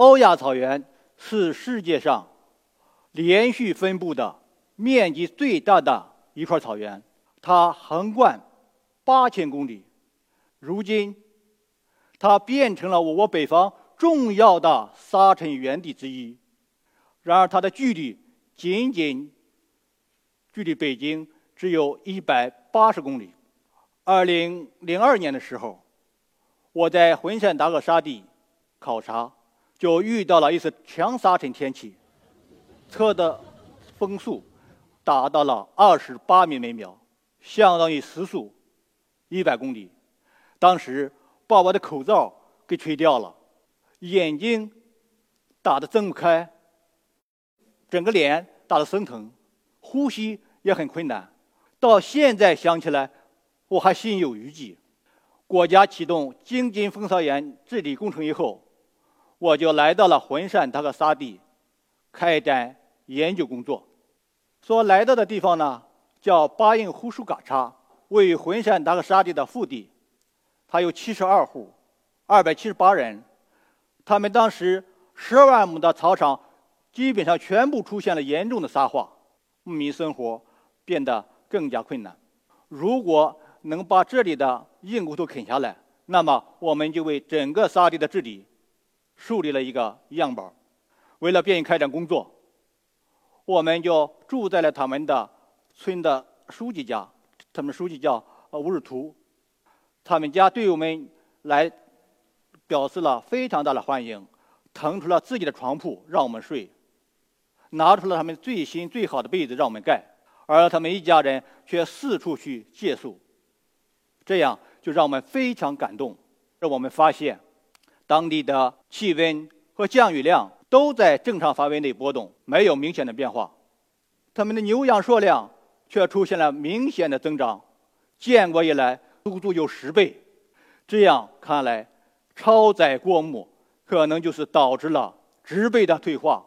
欧亚草原是世界上连续分布的面积最大的一块草原，它横贯八千公里。如今，它变成了我国北方重要的沙尘源地之一。然而，它的距离仅仅距离北京只有一百八十公里。二零零二年的时候，我在浑善达克沙地考察。就遇到了一次强沙尘天气，测的风速达到了二十八米每秒，相当于时速一百公里。当时把我的口罩给吹掉了，眼睛打得睁不开，整个脸打得生疼，呼吸也很困难。到现在想起来，我还心有余悸。国家启动京津风扫原治理工程以后。我就来到了浑善达克沙地，开展研究工作。所来到的地方呢，叫巴音呼舒嘎查，位于浑善达克沙地的腹地。它有七十二户，二百七十八人。他们当时十二万亩的草场，基本上全部出现了严重的沙化，牧民生活变得更加困难。如果能把这里的硬骨头啃下来，那么我们就为整个沙地的治理。树立了一个样板为了便于开展工作，我们就住在了他们的村的书记家，他们书记叫吴日图，他们家对我们来表示了非常大的欢迎，腾出了自己的床铺让我们睡，拿出了他们最新最好的被子让我们盖，而他们一家人却四处去借宿，这样就让我们非常感动，让我们发现。当地的气温和降雨量都在正常范围内波动，没有明显的变化。他们的牛羊数量却出现了明显的增长，建国以来足足有十倍。这样看来，超载过目可能就是导致了植被的退化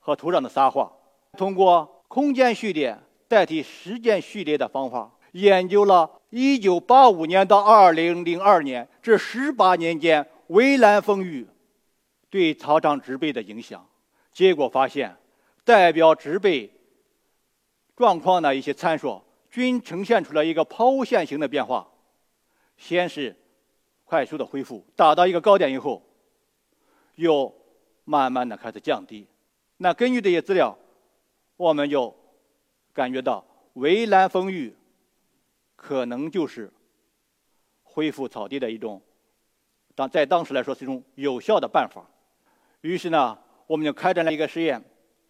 和土壤的沙化。通过空间序列代替时间序列的方法，研究了1985年到2002年这18年间。围栏风雨对草场植被的影响，结果发现，代表植被状况的一些参数均呈现出了一个抛物线型的变化。先是快速的恢复，达到一个高点以后，又慢慢的开始降低。那根据这些资料，我们就感觉到围栏风雨可能就是恢复草地的一种。当在当时来说是一种有效的办法，于是呢，我们就开展了一个实验，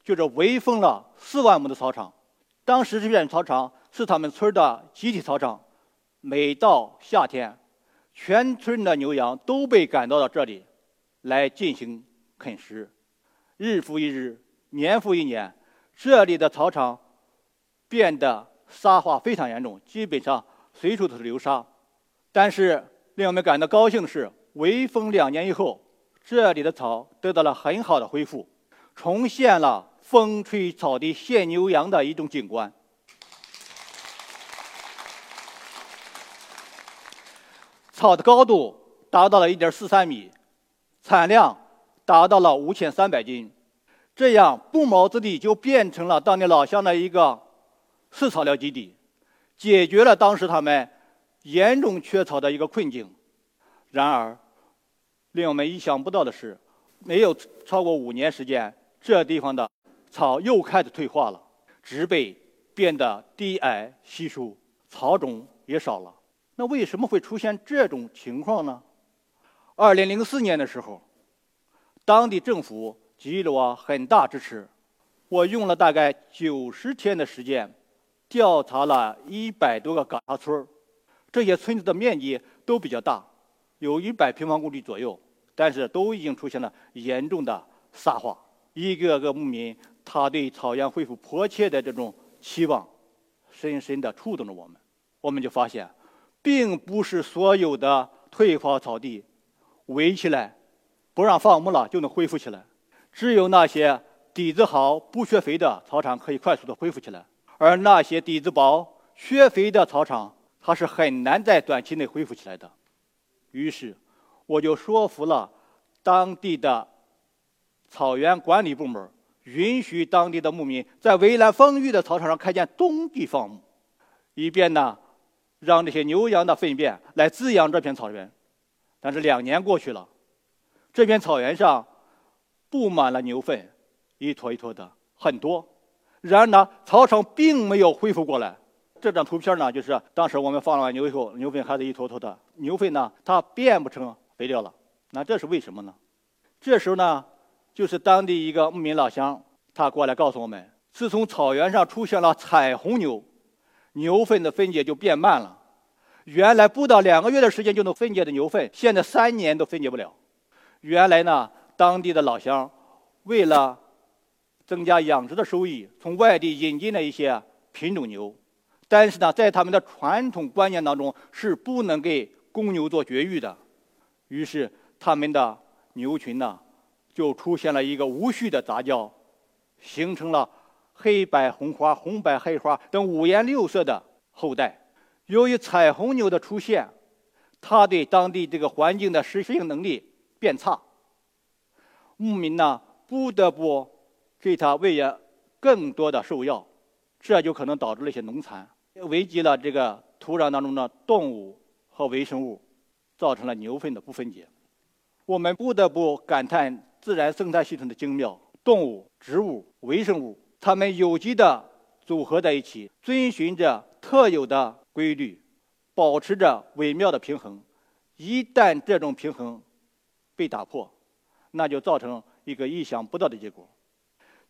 就是围封了四万亩的草场。当时这片草场是他们村的集体草场，每到夏天，全村的牛羊都被赶到了这里来进行啃食。日复一日，年复一年，这里的草场变得沙化非常严重，基本上随处都是流沙。但是令我们感到高兴的是。围封两年以后，这里的草得到了很好的恢复，重现了风吹草低见牛羊的一种景观。草的高度达到了一点四三米，产量达到了五千三百斤，这样不毛之地就变成了当地老乡的一个饲草料基地，解决了当时他们严重缺草的一个困境。然而，令我们意想不到的是，没有超过五年时间，这地方的草又开始退化了，植被变得低矮稀疏，草种也少了。那为什么会出现这种情况呢？二零零四年的时候，当地政府给予了我很大支持，我用了大概九十天的时间，调查了一百多个嘎查村儿这些村子的面积都比较大，有一百平方公里左右。但是都已经出现了严重的沙化，一个个牧民他对草原恢复迫切的这种期望，深深地触动着我们。我们就发现，并不是所有的退化草地围起来不让放牧了就能恢复起来，只有那些底子好、不缺肥的草场可以快速的恢复起来，而那些底子薄、缺肥的草场，它是很难在短期内恢复起来的。于是。我就说服了当地的草原管理部门允许当地的牧民在围栏丰裕的草场上开建冬季放牧，以便呢，让这些牛羊的粪便来滋养这片草原。但是两年过去了，这片草原上布满了牛粪，一坨一坨的很多。然而呢，草场并没有恢复过来。这张图片呢，就是当时我们放完牛以后，牛粪还是一坨坨的。牛粪呢，它变不成肥掉了。那这是为什么呢？这时候呢，就是当地一个牧民老乡，他过来告诉我们：自从草原上出现了彩虹牛，牛粪的分解就变慢了。原来不到两个月的时间就能分解的牛粪，现在三年都分解不了。原来呢，当地的老乡为了增加养殖的收益，从外地引进了一些品种牛。但是呢，在他们的传统观念当中是不能给公牛做绝育的，于是他们的牛群呢就出现了一个无序的杂交，形成了黑白红花、红白黑花等五颜六色的后代。由于彩虹牛的出现，它对当地这个环境的适应能力变差，牧民呢不得不给它喂养更多的兽药，这就可能导致了一些农残。危及了这个土壤当中的动物和微生物，造成了牛粪的不分解。我们不得不感叹自然生态系统的精妙：动物、植物、微生物，它们有机的组合在一起，遵循着特有的规律，保持着微妙的平衡。一旦这种平衡被打破，那就造成一个意想不到的结果。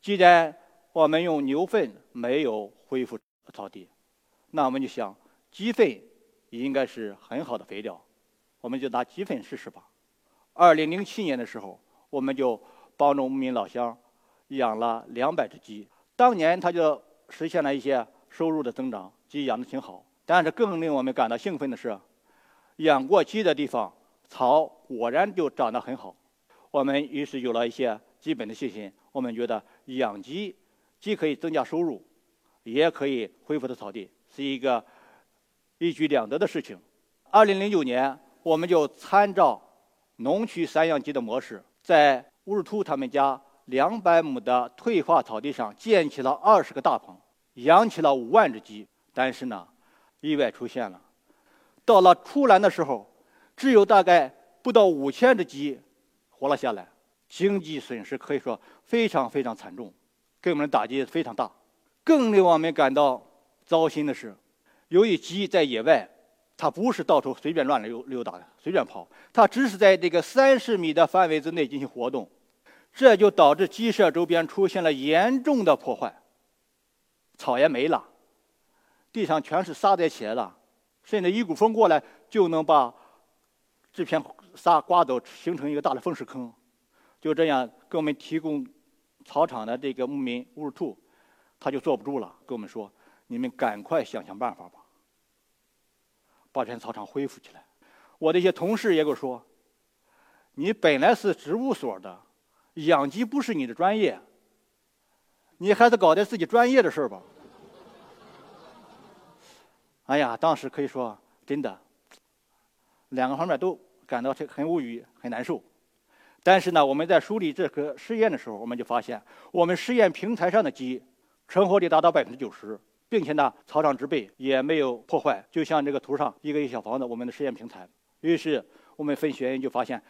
既然我们用牛粪没有恢复草地，那我们就想，鸡粪应该是很好的肥料，我们就拿鸡粪试试吧。二零零七年的时候，我们就帮助牧民老乡养了两百只鸡，当年他就实现了一些收入的增长，鸡养的挺好。但是更令我们感到兴奋的是，养过鸡的地方草果然就长得很好。我们于是有了一些基本的信心，我们觉得养鸡既可以增加收入，也可以恢复的草地。是一个一举两得的事情。二零零九年，我们就参照农区散养鸡的模式，在乌日图他们家两百亩的退化草地上建起了二十个大棚，养起了五万只鸡。但是呢，意外出现了。到了出栏的时候，只有大概不到五千只鸡活了下来，经济损失可以说非常非常惨重，给我们的打击非常大。更令我们感到。糟心的是，由于鸡在野外，它不是到处随便乱溜溜达的、随便跑，它只是在这个三十米的范围之内进行活动，这就导致鸡舍周边出现了严重的破坏。草也没了，地上全是沙子起来了，甚至一股风过来就能把这片沙刮走，形成一个大的风蚀坑。就这样，给我们提供草场的这个牧民乌尔兔，他就坐不住了，跟我们说。你们赶快想想办法吧，把这草场恢复起来。我的一些同事也跟我说：“你本来是植物所的，养鸡不是你的专业，你还是搞点自己专业的事儿吧。”哎呀，当时可以说真的，两个方面都感到很无语、很难受。但是呢，我们在梳理这个实验的时候，我们就发现，我们实验平台上的鸡成活率达到百分之九十。并且呢，草场植被也没有破坏，就像这个图上一个一小房子，我们的实验平台。于是我们分析原因，就发现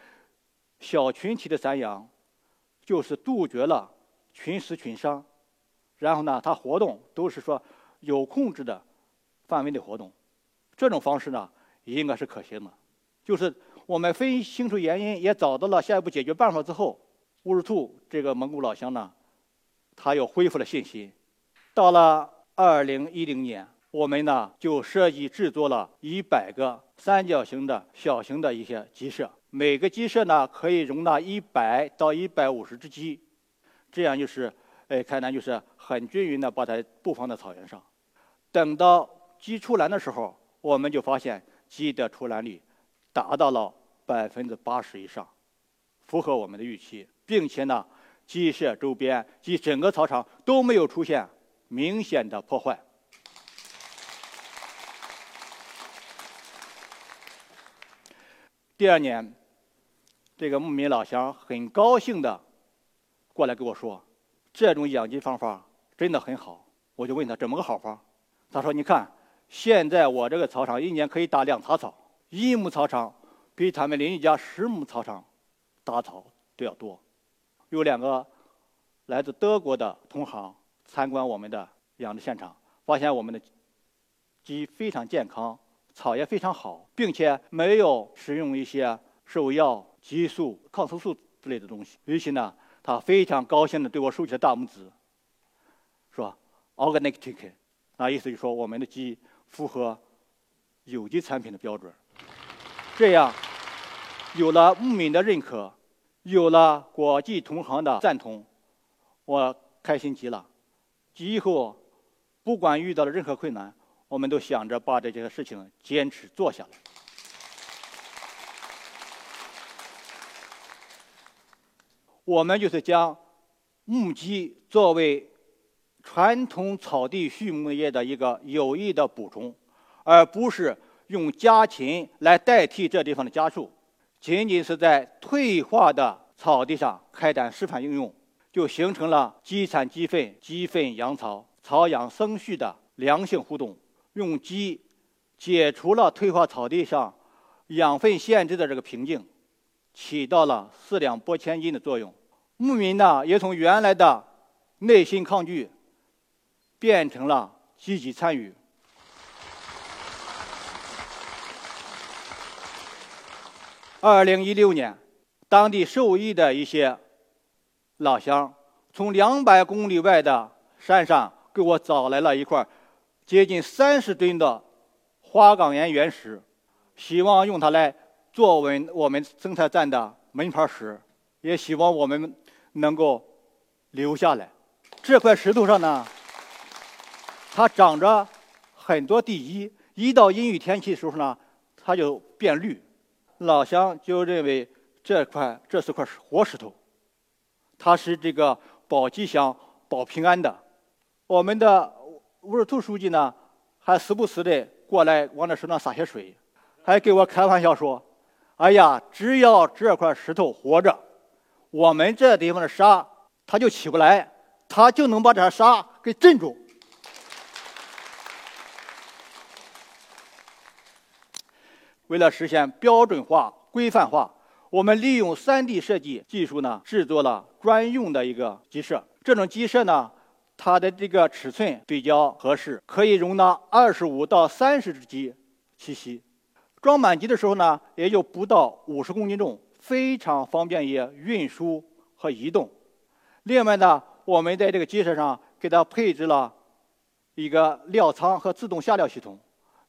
小群体的散养就是杜绝了群死群伤，然后呢，它活动都是说有控制的范围内活动，这种方式呢应该是可行的。就是我们分析清楚原因，也找到了下一步解决办法之后，乌日兔这个蒙古老乡呢，他又恢复了信心，到了。二零一零年，我们呢就设计制作了一百个三角形的小型的一些鸡舍，每个鸡舍呢可以容纳一百到一百五十只鸡，这样就是，哎，看来就是很均匀的把它布放在草原上。等到鸡出栏的时候，我们就发现鸡的出栏率达到了百分之八十以上，符合我们的预期，并且呢，鸡舍周边及整个草场都没有出现。明显的破坏。第二年，这个牧民老乡很高兴的过来跟我说，这种养鸡方法真的很好。我就问他怎么个好法？他说：“你看，现在我这个草场一年可以打两茬草，一亩草场比他们邻居家十亩草场打草都要多。”有两个来自德国的同行参观我们的养殖现场，发现我们的鸡非常健康，草也非常好，并且没有使用一些兽药、激素、抗生素之类的东西。于是呢，他非常高兴地对我竖起了大拇指，说。Organic chicken，那意思就是说我们的鸡符合有机产品的标准。这样，有了牧民的认可，有了国际同行的赞同，我开心极了。以后不管遇到了任何困难，我们都想着把这些事情坚持做下来。我们就是将母鸡作为。传统草地畜牧业的一个有益的补充，而不是用家禽来代替这地方的家畜，仅仅是在退化的草地上开展示范应用，就形成了鸡产鸡粪、鸡粪养草、草养生畜的良性互动。用鸡解除了退化草地上养分限制的这个瓶颈，起到了四两拨千斤的作用。牧民呢，也从原来的内心抗拒。变成了积极参与。二零一六年，当地受益的一些老乡从两百公里外的山上给我找来了一块接近三十吨的花岗岩原石，希望用它来作为我们生态站的门牌石，也希望我们能够留下来。这块石头上呢。它长着很多地衣，一到阴雨天气的时候呢，它就变绿。老乡就认为这块这是块活石头，它是这个保吉祥、保平安的。我们的乌尔图书记呢，还时不时的过来往这石头上洒些水，还给我开玩笑说：“哎呀，只要这块石头活着，我们这地方的沙它就起不来，它就能把这沙给镇住。”为了实现标准化、规范化，我们利用 3D 设计技术呢，制作了专用的一个鸡舍。这种鸡舍呢，它的这个尺寸比较合适，可以容纳25到30只鸡栖息。装满鸡的时候呢，也就不到50公斤重，非常方便于运输和移动。另外呢，我们在这个鸡舍上给它配置了一个料仓和自动下料系统，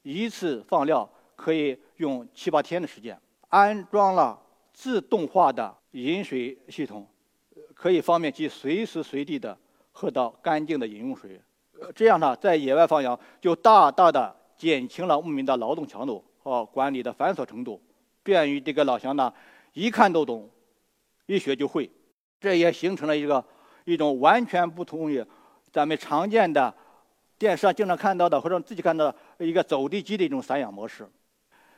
一次放料。可以用七八天的时间，安装了自动化的饮水系统，可以方便其随时随地的喝到干净的饮用水。这样呢，在野外放羊就大大的减轻了牧民的劳动强度和管理的繁琐程度，便于这个老乡呢一看都懂，一学就会。这也形成了一个一种完全不同于咱们常见的电视上经常看到的或者自己看到的一个走地鸡的一种散养模式。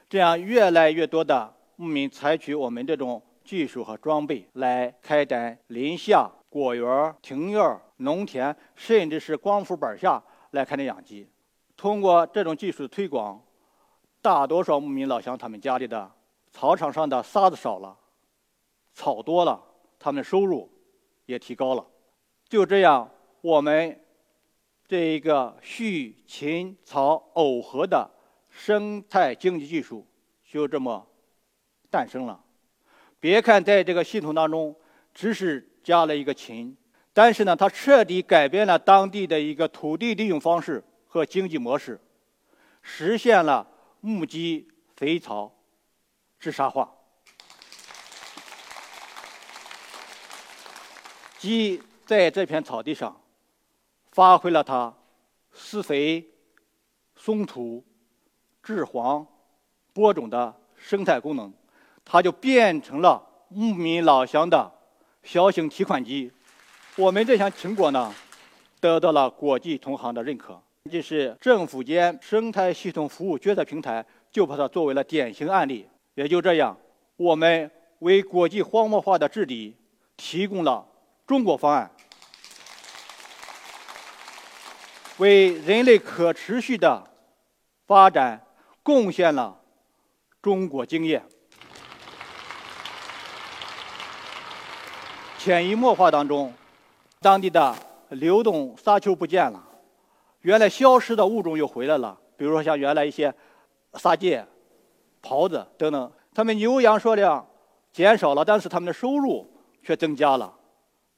这样，越来越多的牧民采取我们这种技术和装备来开展林下、果园、庭院、农田，甚至是光伏板下来开展养鸡。通过这种技术的推广，大多数牧民老乡他们家里的草场上的沙子少了，草多了，他们的收入也提高了。就这样，我们这一个畜禽草耦合的。生态经济技术就这么诞生了。别看在这个系统当中只是加了一个禽，但是呢，它彻底改变了当地的一个土地利用方式和经济模式，实现了牧鸡肥草治沙化。鸡在这片草地上发挥了它施肥、松土。治黄、播种的生态功能，它就变成了牧民老乡的小型提款机。我们这项成果呢，得到了国际同行的认可。这是政府间生态系统服务决策平台，就把它作为了典型案例。也就这样，我们为国际荒漠化的治理提供了。中国方案，为人类可持续的发展贡献了中国经验。潜移默化当中，当地的流动沙丘不见了，原来消失的物种又回来了。比如说像原来一些沙介、狍子等等，他们牛羊数量减少了，但是他们的收入却增加了。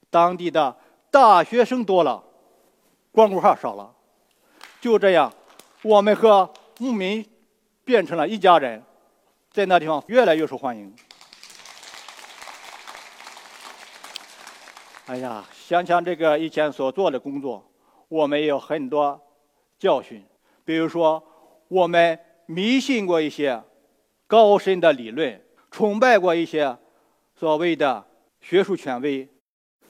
当地的大学生多了，光棍号少了。就这样，我们和牧民变成了一家人，在那地方越来越受欢迎。哎呀，想想这个以前所做的工作，我们有很多教训。比如说，我们迷信过一些高深的理论，崇拜过一些所谓的学术权威，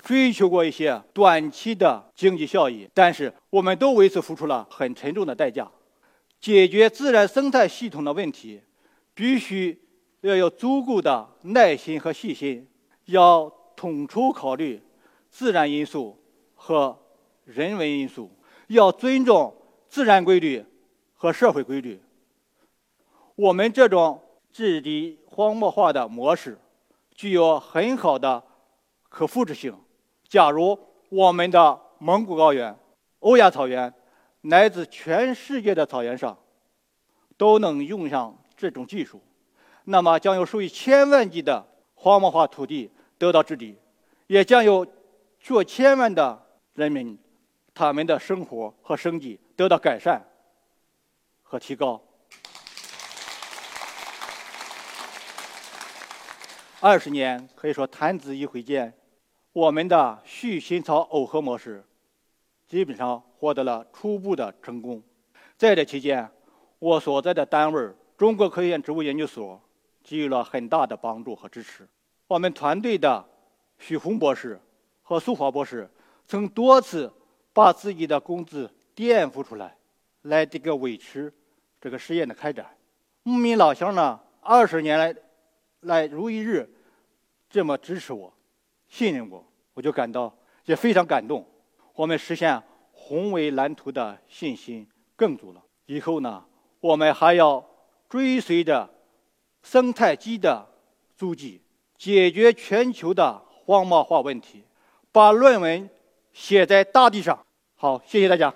追求过一些短期的经济效益，但是我们都为此付出了很沉重的代价。解决自然生态系统的问题，必须要有足够的耐心和细心，要统筹考虑。自然因素和人为因素要尊重自然规律和社会规律。我们这种治理荒漠化的模式具有很好的可复制性。假如我们的蒙古高原、欧亚草原乃至全世界的草原上都能用上这种技术，那么将有数以千万计的荒漠化土地得到治理，也将有。数千万的人民，他们的生活和生计得到改善和提高。二十年可以说弹指一挥间，我们的续新草耦合模式基本上获得了初步的成功。在这期间，我所在的单位中国科学院植物研究所给予了很大的帮助和支持。我们团队的许红博士。和苏华博士曾多次把自己的工资垫付出来，来这个维持这个实验的开展。牧民老乡呢，二十年来来如一日这么支持我、信任我，我就感到也非常感动。我们实现宏伟蓝图的信心更足了。以后呢，我们还要追随着生态基的足迹，解决全球的荒漠化问题。把论文写在大地上。好，谢谢大家。